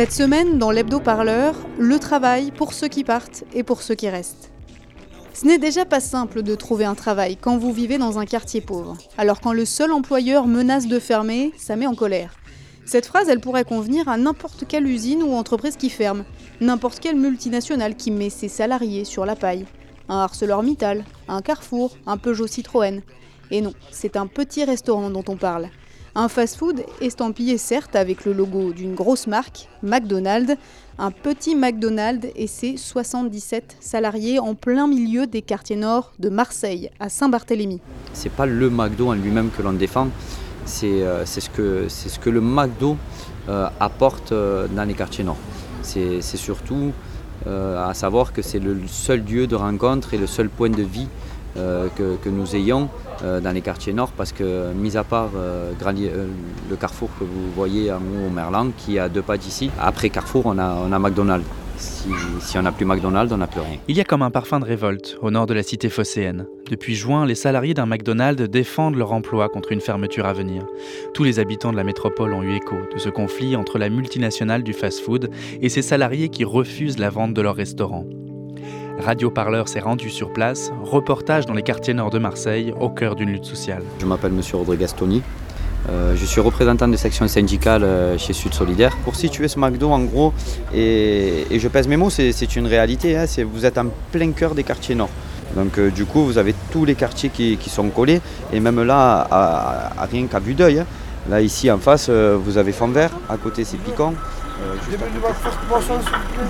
Cette semaine, dans l'hebdo-parleur, le travail pour ceux qui partent et pour ceux qui restent. Ce n'est déjà pas simple de trouver un travail quand vous vivez dans un quartier pauvre. Alors quand le seul employeur menace de fermer, ça met en colère. Cette phrase, elle pourrait convenir à n'importe quelle usine ou entreprise qui ferme, n'importe quelle multinationale qui met ses salariés sur la paille. Un ArcelorMittal, un Carrefour, un Peugeot Citroën. Et non, c'est un petit restaurant dont on parle. Un fast-food estampillé certes avec le logo d'une grosse marque, McDonald's, un petit McDonald's et ses 77 salariés en plein milieu des quartiers nord de Marseille, à Saint-Barthélemy. C'est pas le McDo en lui-même que l'on défend, c'est euh, ce, que- le McDo euh, apporte euh, dans les quartiers nord. C'est surtout à savoir que c'est le seul lieu de rencontre et le seul point de vie que, que nous ayons euh, dans les quartiers nord parce que, mis à part euh, euh, le carrefour que vous voyez en haut au Merlan, qui est à deux pas d'ici, après Carrefour, on a, on a McDonald's. Si, si on n'a plus McDonald's, on n'a plus rien. Il y a comme un parfum de révolte au nord de la cité phocéenne. Depuis juin, les salariés d'un McDonald's défendent leur emploi contre une fermeture à venir. Tous les habitants de la métropole ont eu écho de ce conflit entre la multinationale du fast-food et ses salariés qui refusent la vente de leur restaurant. Radio Parleur s'est rendu sur place, reportage dans les quartiers nord de Marseille, au cœur d'une lutte sociale. Je m'appelle Monsieur Rodriguez Tony. Euh, je suis représentant de section syndicale euh, chez Sud Solidaire. Pour situer ce McDo, en gros, et, et je pèse mes mots, c'est une réalité, hein, vous êtes en plein cœur des quartiers nord. Donc euh, du coup, vous avez tous les quartiers qui, qui sont collés, et même là, à, à- à rien qu'à vue d'œil. hein. Là, ici, en face, euh, vous avez Fond Vert, à côté, c'est Piquant. Euh, côté,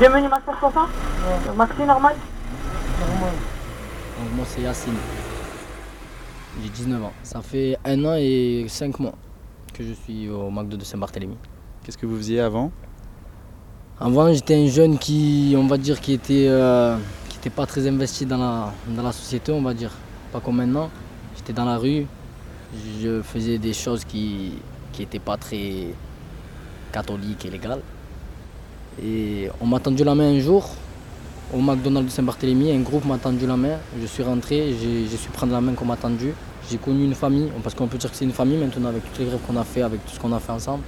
Bienvenue Max 60 Maxi normal? Donc, moi, c'est Yacine. J'ai 19 ans. Ça fait un an et 5 mois que je suis au McDo de Saint-Barthélemy. Qu'est-ce que vous faisiez avant? Avant, j'étais un jeune qui, on va dire, qui était, euh, qui était pas très investi dans la, dans la société, on va dire. Pas comme maintenant. J'étais dans la rue, je faisais des choses qui n'étaient pas très catholiques et légales. Et on m'a tendu la main un jour, au McDonald's de Saint-Barthélemy, un groupe m'a tendu la main. Je suis rentré, j'ai su prendre la main qu'on m'a tendue. J'ai connu une famille, parce qu'on peut dire que c'est une famille maintenant avec toutes les grèves qu'on a fait, avec tout ce qu'on a fait ensemble.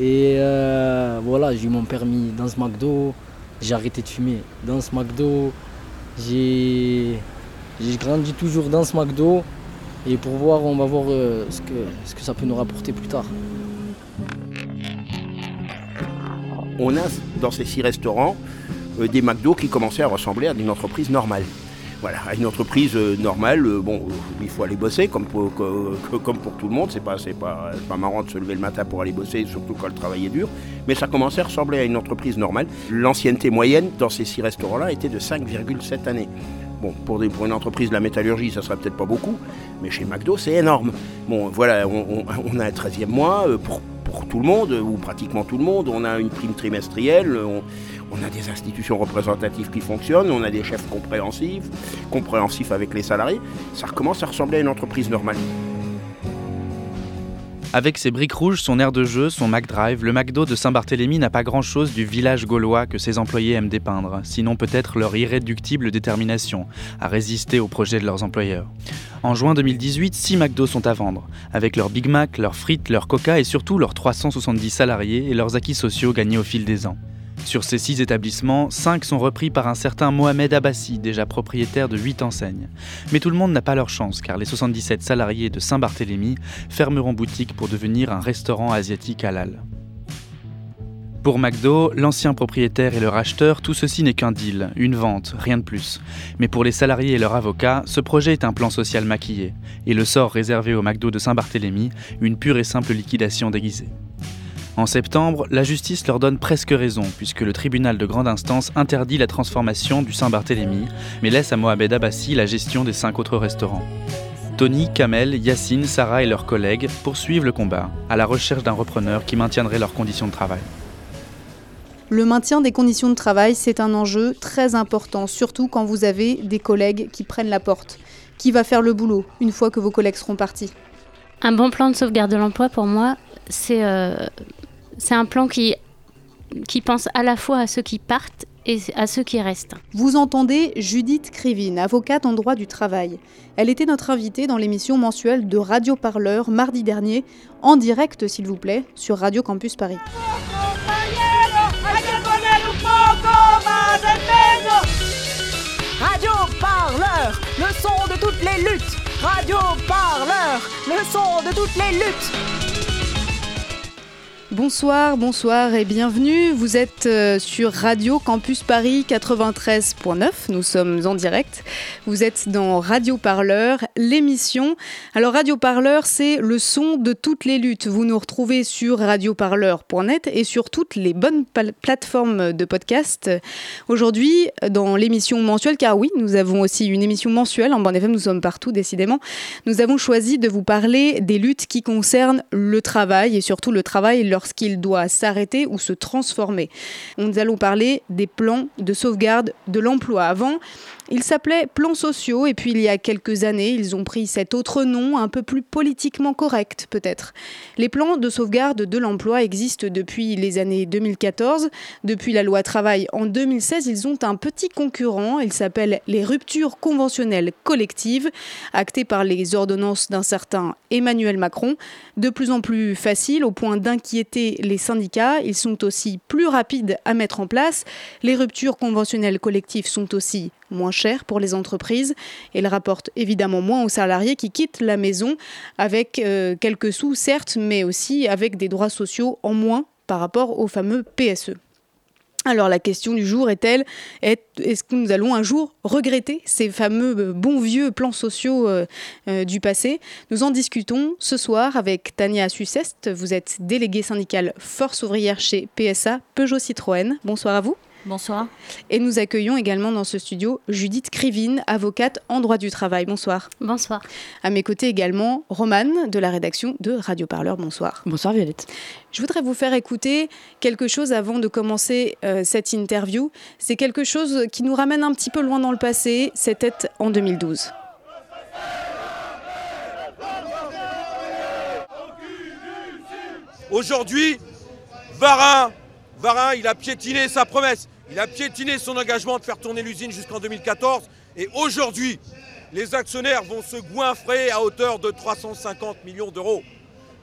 Et euh, voilà, j'ai eu mon permis dans ce McDo, j'ai arrêté de fumer dans ce McDo, j'ai grandi toujours dans ce McDo. Et pour voir, on va voir euh, ce, que, ce que ça peut nous rapporter plus tard. on a dans ces six restaurants des McDo qui commençaient à ressembler à une entreprise normale. Voilà, à une entreprise euh, normale, euh, bon, euh, il faut aller bosser comme pour, tout le monde. C'est pas, c'est pas, marrant de se lever le matin pour aller bosser, surtout quand le travail est dur. Mais ça commençait à ressembler à une entreprise normale. L'ancienneté moyenne dans ces six restaurants-là était de 5,7 années. Bon, pour, une entreprise de la métallurgie, ça serait peut-être pas beaucoup, mais chez McDo, c'est énorme. Bon, voilà, on, a un 13e mois euh, pour, tout le monde, ou pratiquement tout le monde. On a une prime trimestrielle, on a des institutions représentatives qui fonctionnent, on a des chefs compréhensifs, compréhensifs avec les salariés. Ça recommence à ressembler à une entreprise normale. Avec ses briques rouges, son air de jeu, son McDrive, le McDo de Saint-Barthélemy n'a pas grand-chose du village gaulois que ses employés aiment dépeindre, sinon peut-être leur irréductible détermination à résister aux projets de leurs employeurs. En juin 2018, 6 McDo sont à vendre, avec leurs Big Mac, leurs frites, leurs Coca et surtout leurs 370 salariés et leurs acquis sociaux gagnés au fil des ans. Sur ces six établissements, cinq sont repris par un certain Mohamed Abbassi, déjà propriétaire de 8 enseignes. Mais tout le monde n'a pas leur chance, car les 77 salariés de Saint-Barthélemy fermeront boutique pour devenir un restaurant asiatique halal. Pour McDo, l'ancien propriétaire et le racheteur, tout ceci n'est qu'un deal, une vente, rien de plus. Mais pour les salariés et leurs avocats, ce projet est un plan social maquillé, et le sort réservé au McDo de Saint-Barthélemy, une pure et simple liquidation déguisée. En septembre, la justice leur donne presque raison, puisque le tribunal de grande instance interdit la transformation du Saint-Barthélemy, mais laisse à Mohamed Abbassi la gestion des cinq autres restaurants. Tony, Kamel, Yacine, Sarah et leurs collègues poursuivent le combat à la recherche d'un repreneur qui maintiendrait leurs conditions de travail. Le maintien des conditions de travail, c'est un enjeu très important, surtout quand vous avez des collègues qui prennent la porte. Qui va faire le boulot une fois que vos collègues seront partis? Un bon plan de sauvegarde de l'emploi, pour moi, c'est euh, c'est un plan qui, qui pense à la fois à ceux qui partent et à ceux qui restent. Vous entendez Judith Krivine, avocate en droit du travail. Elle était notre invitée dans l'émission mensuelle de Radio Parleur mardi dernier, en direct s'il vous plaît, sur Radio Campus Paris. Radio Parleur, le son de toutes les luttes. Radio Parleur, le son de toutes les luttes. Bonsoir, bonsoir et bienvenue. Vous êtes euh, sur Radio Campus Paris 93.9. Nous sommes en direct. Vous êtes dans Radio Parleur, l'émission. Alors Radio Parleur, c'est le son de toutes les luttes. Vous nous retrouvez sur radioparleur.net et sur toutes les bonnes plateformes de podcast. Aujourd'hui, dans l'émission mensuelle, car oui, nous avons aussi une émission mensuelle. En bande FM, nous sommes partout, décidément. Nous avons choisi de vous parler des luttes qui concernent le travail et surtout le travail lorsqu'il doit s'arrêter ou se transformer. Nous allons parler des plans de sauvegarde de l'emploi. Avant, ils s'appelaient plans sociaux et puis il y a quelques années, ils ont pris cet autre nom un peu plus politiquement correct peut-être. Les plans de sauvegarde de l'emploi existent depuis les années 2014. Depuis la loi travail en 2016, ils ont un petit concurrent. Il s'appelle les ruptures conventionnelles collectives, actées par les ordonnances d'un certain Emmanuel Macron. De plus en plus facile au point d'inquiéter les syndicats. Ils sont aussi plus rapides à mettre en place. Les ruptures conventionnelles collectives sont aussi moins cher pour les entreprises et rapporte évidemment moins aux salariés qui quittent la maison avec euh, quelques sous certes, mais aussi avec des droits sociaux en moins par rapport au fameux PSE. Alors la question du jour est-elle est-ce que nous allons un jour regretter ces fameux euh, bons vieux plans sociaux euh, du passé? Nous en discutons ce soir avec Tania Suceste. Vous êtes déléguée syndicale Force ouvrière chez PSA Peugeot Citroën. Bonsoir à vous. Bonsoir. Et nous accueillons également dans ce studio Judith Krivine, avocate en droit du travail. Bonsoir. Bonsoir. À mes côtés également Romane de la rédaction de Radio Parleur. Bonsoir. Bonsoir Violette. Je voudrais vous faire écouter quelque chose avant de commencer euh, cette interview. C'est quelque chose qui nous ramène un petit peu loin dans le passé. C'était en 2012. Aujourd'hui, Varin Varin, il a piétiné sa promesse, il a piétiné son engagement de faire tourner l'usine jusqu'en 2014. Et aujourd'hui, les actionnaires vont se goinfrer à hauteur de 350 millions d'euros.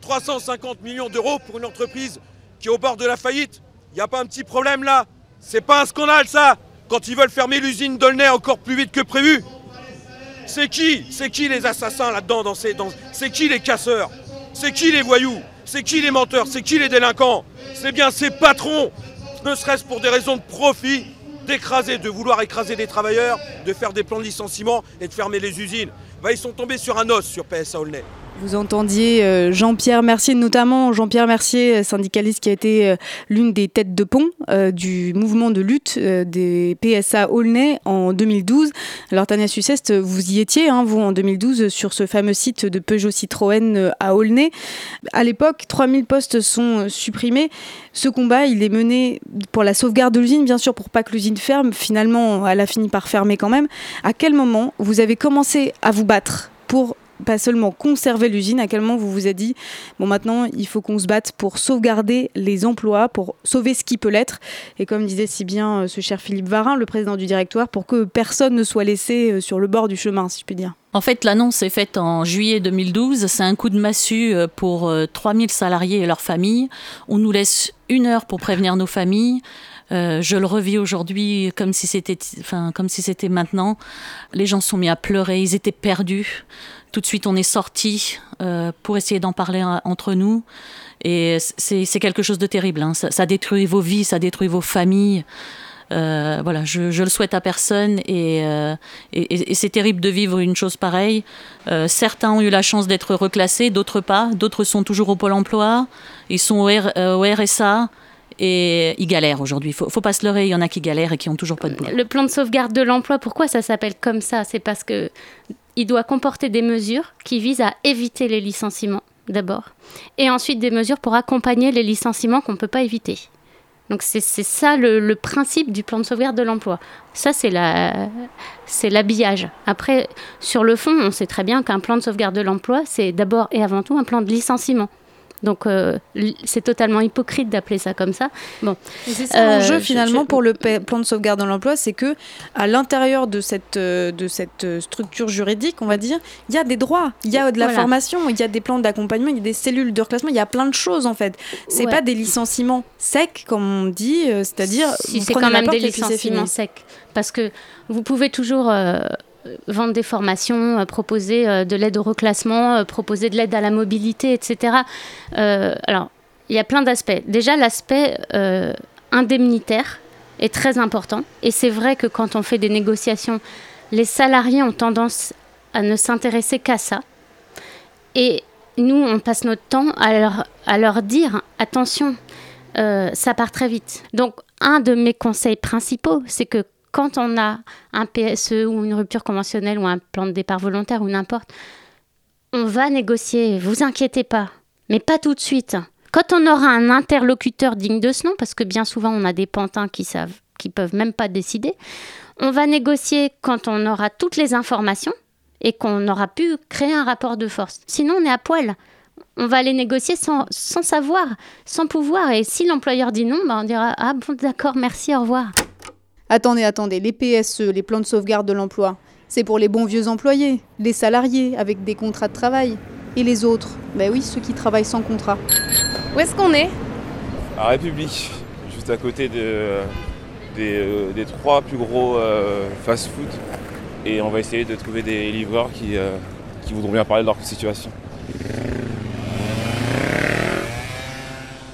350 millions d'euros pour une entreprise qui est au bord de la faillite. Il n'y a pas un petit problème là? C'est pas un scandale ça? Quand ils veulent fermer l'usine d'Aulnay encore plus vite que prévu C'est qui? C'est qui les assassins là-dedans dans ces, C'est qui les casseurs? C'est qui les voyous? C'est qui les menteurs? C'est qui les délinquants? C'est bien ces patrons, ne serait-ce pour des raisons de profit, d'écraser, de vouloir écraser des travailleurs, de faire des plans de licenciement et de fermer les usines. Bah, ils sont tombés sur un os sur PSA Aulnay. Vous entendiez euh, Jean-Pierre Mercier, notamment Jean-Pierre Mercier, syndicaliste qui a été euh, l'une des têtes de pont euh, du mouvement de lutte des PSA Aulnay en 2012. Alors Tania Suceste, vous y étiez, hein, vous, en 2012, sur ce fameux site de Peugeot Citroën à Aulnay. À l'époque, 3000 postes sont supprimés. Ce combat, il est mené pour la sauvegarde de l'usine, bien sûr, pour pas que l'usine ferme. Finalement, elle a fini par fermer quand même. À quel moment vous avez commencé à vous battre pour pas seulement conserver l'usine, à quel moment vous vous êtes dit, bon maintenant il faut qu'on se batte pour sauvegarder les emplois, pour sauver ce qui peut l'être, et comme disait si bien euh, ce cher Philippe Varin, le président du directoire, pour que personne ne soit laissé euh, sur le bord du chemin, si je puis dire. En fait, l'annonce est faite en juillet 2012. C'est un coup de massue euh, pour 3000 salariés et leurs familles. On nous laisse une heure pour prévenir nos familles. je le revis aujourd'hui comme si c'était, enfin, comme si c'était maintenant. Les gens sont mis à pleurer, ils étaient perdus. Tout de suite, on est sorti euh, pour essayer d'en parler euh, entre nous. Et c'est quelque chose de terrible. Hein. Ça, détruit vos vies, ça détruit vos familles. Euh, voilà, je, je, le souhaite à personne et, et, c'est terrible de vivre une chose pareille. certains ont eu la chance d'être reclassés, d'autres pas. D'autres sont toujours au pôle emploi, ils sont au, RSA et ils galèrent aujourd'hui. Il faut, faut pas se leurrer, il y en a qui galèrent et qui ont toujours pas de boulot. Le plan de sauvegarde de l'emploi, pourquoi ça s'appelle comme ça? C'est parce que il doit comporter des mesures qui visent à éviter les licenciements d'abord, et ensuite des mesures pour accompagner les licenciements qu'on ne peut pas éviter. Donc c'est ça le, principe du plan de sauvegarde de l'emploi. Ça, c'est l'habillage. Après, sur le fond, on sait très bien qu'un plan de sauvegarde de l'emploi, c'est d'abord et avant tout un plan de licenciement. Donc euh, c'est totalement hypocrite d'appeler ça comme ça. Bon. C'est ça l'enjeu euh, finalement pour le plan de sauvegarde de l'emploi, c'est que à l'intérieur de cette, euh, de cette structure juridique, on va dire, il y a des droits, il y a de la formation, il y a des plans d'accompagnement, il y a des cellules de reclassement, il y a plein de choses en fait. C'est pas des licenciements secs comme on dit, c'est-à-dire si c'est quand même des licenciements secs, parce que vous pouvez toujours vendre des formations, euh, proposer euh, de l'aide au reclassement, euh, proposer de l'aide à la mobilité, etc. alors, il y a plein d'aspects. Déjà, l'aspect indemnitaire est très important. Et c'est vrai que quand on fait des négociations, les salariés ont tendance à ne s'intéresser qu'à ça. Et nous, on passe notre temps à leur dire, attention, ça part très vite. Donc, un de mes conseils principaux, c'est que quand on a un PSE ou une rupture conventionnelle ou un plan de départ volontaire ou n'importe, on va négocier, vous inquiétez pas, mais pas tout de suite. Quand on aura un interlocuteur digne de ce nom, parce que bien souvent on a des pantins qui savent, qui peuvent même pas décider, on va négocier quand on aura toutes les informations et qu'on aura pu créer un rapport de force. Sinon, on est à poil. On va aller négocier sans, savoir, sans pouvoir. Et si l'employeur dit non, ben on dira Ah bon, d'accord, merci, au revoir. Attendez, attendez, les PSE, les plans de sauvegarde de l'emploi, c'est pour les bons vieux employés, les salariés avec des contrats de travail. Et les autres? Ben oui, ceux qui travaillent sans contrat. Où est-ce qu'on est, À République, juste à côté de, des, euh, trois plus gros euh, fast-food. Et on va essayer de trouver des livreurs qui, euh, qui voudront bien parler de leur situation.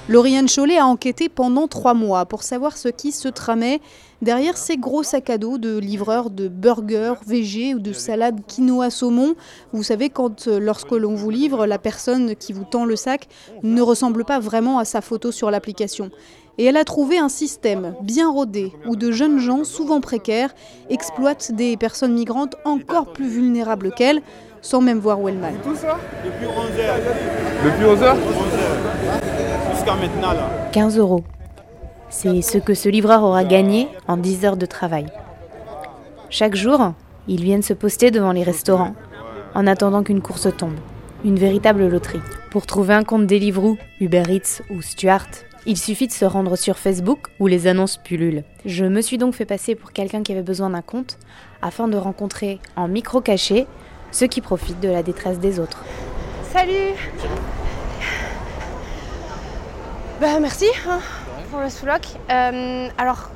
Lauriane Chollet a enquêté pendant trois mois pour savoir ce qui se tramait derrière ces gros sacs à dos de livreurs de burgers, VG ou de salades quinoa saumon. Vous savez, quand euh, lorsque l'on vous livre, la personne qui vous tend le sac ne ressemble pas vraiment à sa photo sur l'application. Et elle a trouvé un système bien rodé où de jeunes gens, souvent précaires, exploitent des personnes migrantes encore plus vulnérables qu'elles, sans même voir où elles ça Depuis 11h. Depuis 11h Jusqu'à maintenant là. 15 euros. C'est ce que ce livreur aura gagné en 10 heures de travail. Chaque jour, ils viennent se poster devant les restaurants en attendant qu'une course tombe. Une véritable loterie. Pour trouver un compte Deliveroo, Uber Eats ou Stuart, il suffit de se rendre sur Facebook où les annonces pullulent. Je me suis donc fait passer pour quelqu'un qui avait besoin d'un compte afin de rencontrer en micro caché ceux qui profitent de la détresse des autres. Salut Bah merci hein, pour le sous-loc. Euh, alors,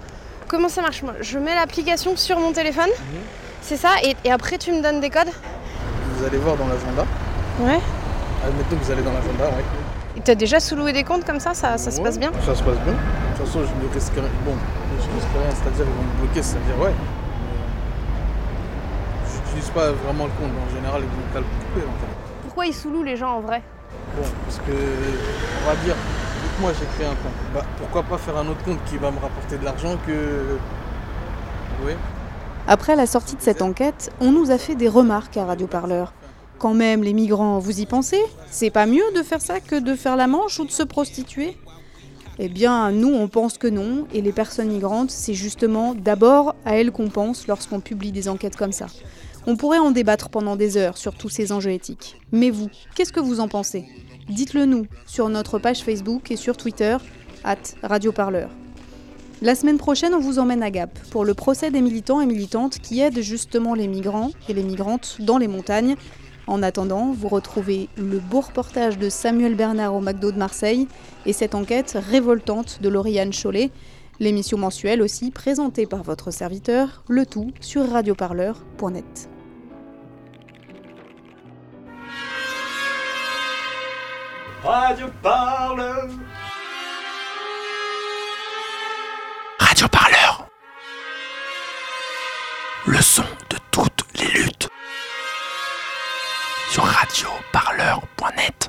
comment ça marche? Moi Je mets l'application sur mon téléphone, Mhm. c'est ça, et, et après tu me donnes des codes? Vous allez voir dans l'agenda. Ouais. Admettons que vous allez dans l'agenda, ouais. Et t'as déjà sous-loué des comptes comme ça? Ça, ça se passe bien? Ça se passe bien. De toute façon, je ne risque rien. Bon, je risque rien, c'est-à-dire ils vont me bloquer, c'est-à-dire ouais. Mais J'utilise pas vraiment le compte, en général, ils vont me couper en fait. Pourquoi ils sous-louent les gens en vrai? Bon, parce que, on va dire, moi j'ai créé un compte, bah, pourquoi pas faire un autre compte qui va me rapporter de l'argent que. Oui. Après la sortie de cette enquête, on nous a fait des remarques à Radio Parleur. Quand même, les migrants, vous y pensez? C'est pas mieux de faire ça que de faire la manche ou de se prostituer? Eh bien, nous, on pense que non, et les personnes migrantes, c'est justement d'abord à elles qu'on pense lorsqu'on publie des enquêtes comme ça. On pourrait en débattre pendant des heures sur tous ces enjeux éthiques. Mais vous, qu'est-ce que vous en pensez? Dites-le nous sur notre page Facebook et sur Twitter, at Radio Parleur. La semaine prochaine, on vous emmène à Gap pour le procès des militants et militantes qui aident justement les migrants et les migrantes dans les montagnes. En attendant, vous retrouvez le beau reportage de Samuel Bernard au McDo de Marseille et cette enquête révoltante de Lauriane Chollet. L'émission mensuelle aussi présentée par votre serviteur, le tout sur radioparleur.net. Radio Parleur. Radio Parleur. Le son de toutes les luttes. Sur radioparleur.net.